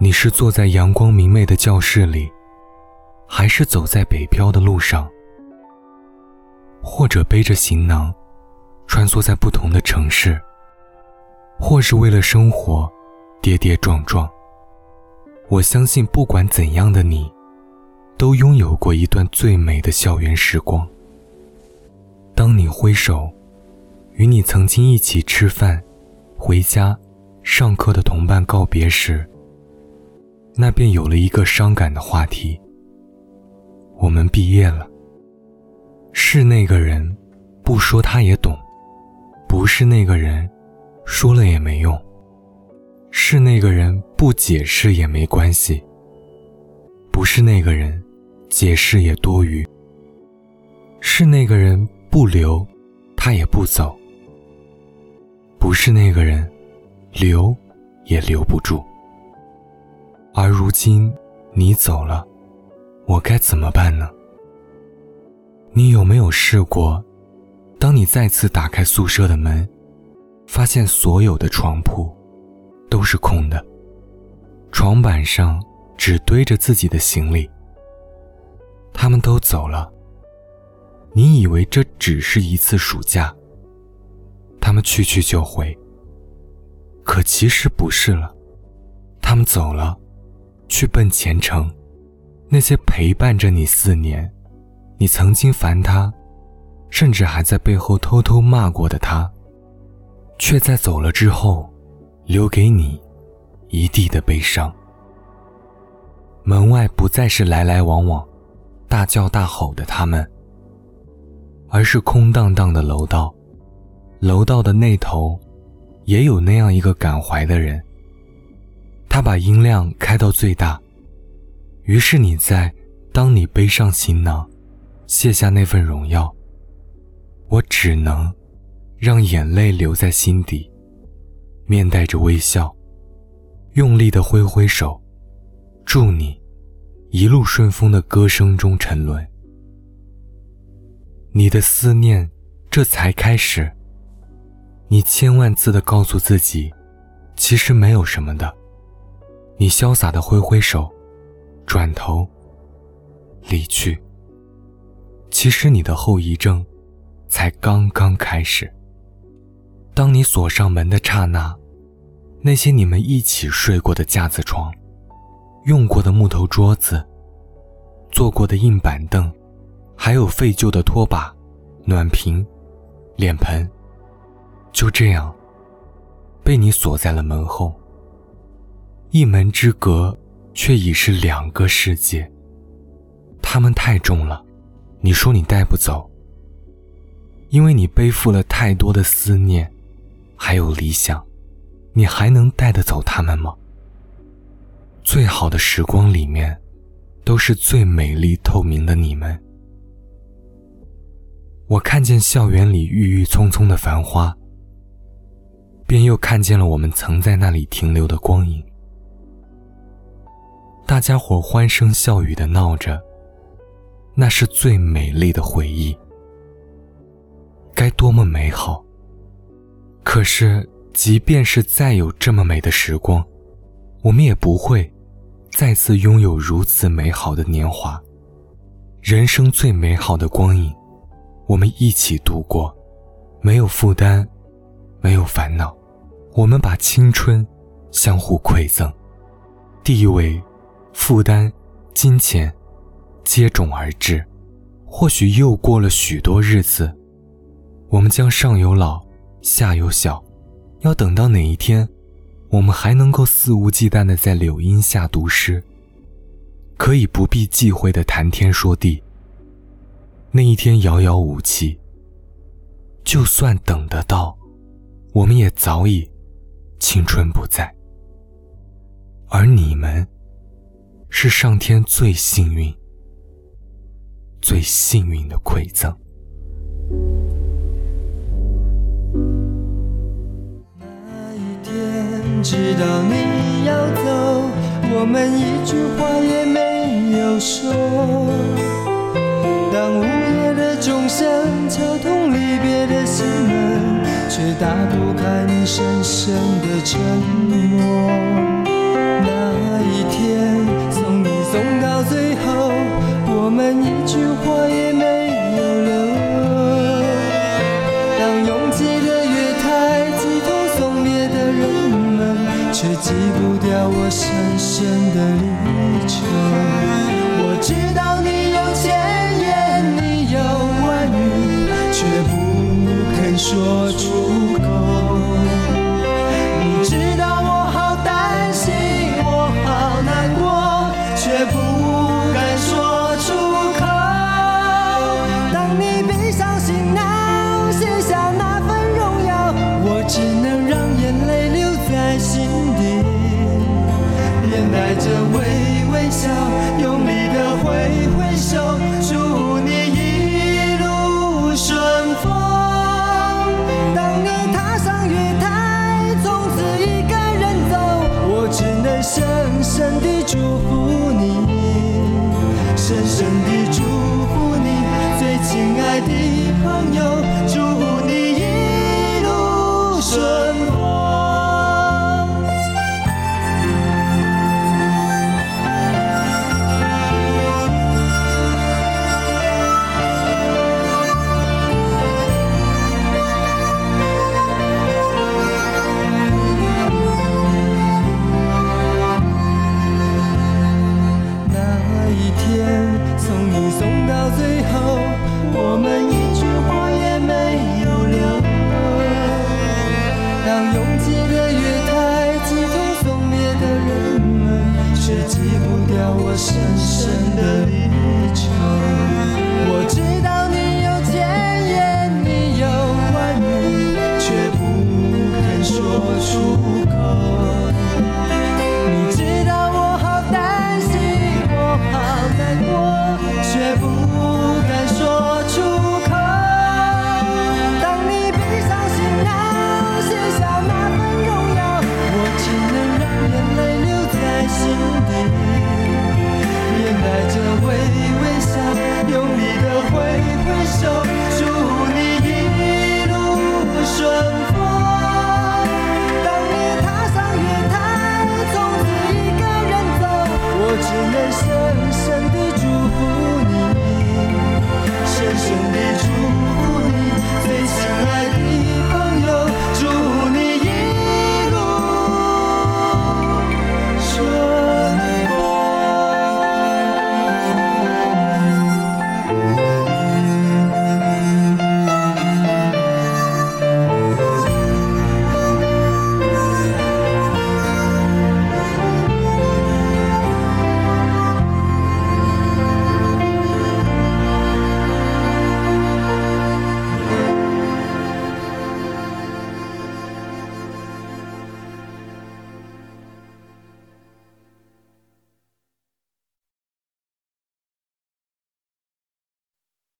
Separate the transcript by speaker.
Speaker 1: 你是坐在阳光明媚的教室里，还是走在北漂的路上，或者背着行囊，穿梭在不同的城市，或是为了生活跌跌撞撞？我相信，不管怎样的你，都拥有过一段最美的校园时光。当你挥手，与你曾经一起吃饭、回家、上课的同伴告别时，那便有了一个伤感的话题。我们毕业了。是那个人，不说他也懂；不是那个人，说了也没用。是那个人，不解释也没关系；不是那个人，解释也多余。是那个人，不留，他也不走；不是那个人，留，也留不住。而如今，你走了，我该怎么办呢？你有没有试过，当你再次打开宿舍的门，发现所有的床铺都是空的，床板上只堆着自己的行李，他们都走了。你以为这只是一次暑假，他们去去就回，可其实不是了，他们走了。去奔前程，那些陪伴着你四年，你曾经烦他，甚至还在背后偷偷骂过的他，却在走了之后，留给你一地的悲伤。门外不再是来来往往、大叫大吼的他们，而是空荡荡的楼道，楼道的那头，也有那样一个感怀的人。他把音量开到最大，于是你在当你背上行囊，卸下那份荣耀，我只能让眼泪留在心底，面带着微笑，用力的挥挥手，祝你一路顺风的歌声中沉沦。你的思念这才开始，你千万次的告诉自己，其实没有什么的。你潇洒的挥挥手，转头离去。其实你的后遗症才刚刚开始。当你锁上门的刹那，那些你们一起睡过的架子床、用过的木头桌子、坐过的硬板凳，还有废旧的拖把、暖瓶、脸盆，就这样被你锁在了门后。一门之隔，却已是两个世界。他们太重了，你说你带不走，因为你背负了太多的思念，还有理想，你还能带得走他们吗？最好的时光里面，都是最美丽透明的你们。我看见校园里郁郁葱葱的繁花，便又看见了我们曾在那里停留的光影。大家伙欢声笑语的闹着，那是最美丽的回忆，该多么美好！可是，即便是再有这么美的时光，我们也不会再次拥有如此美好的年华。人生最美好的光影，我们一起度过，没有负担，没有烦恼，我们把青春相互馈赠，地位。负担、金钱接踵而至，或许又过了许多日子，我们将上有老，下有小，要等到哪一天，我们还能够肆无忌惮地在柳荫下读诗，可以不必忌讳地谈天说地。那一天遥遥无期。就算等得到，我们也早已青春不在，而你们。是上天最幸运、最幸运的馈赠。
Speaker 2: 那一天知道你要走，我们一句话也没有说。当午夜的钟声敲痛离别的心门。却打不开你深深的沉默。那一天送你送到最后，我们一句话也没有留。当拥挤的月台，鸡同送别的人们，却挤不掉我深深的离愁。我知道你有千言，你有万语，却不肯说出微到最后，我们一句话也没有留。当拥挤的月台，挤痛送别的人们，却挤不掉我深深的离愁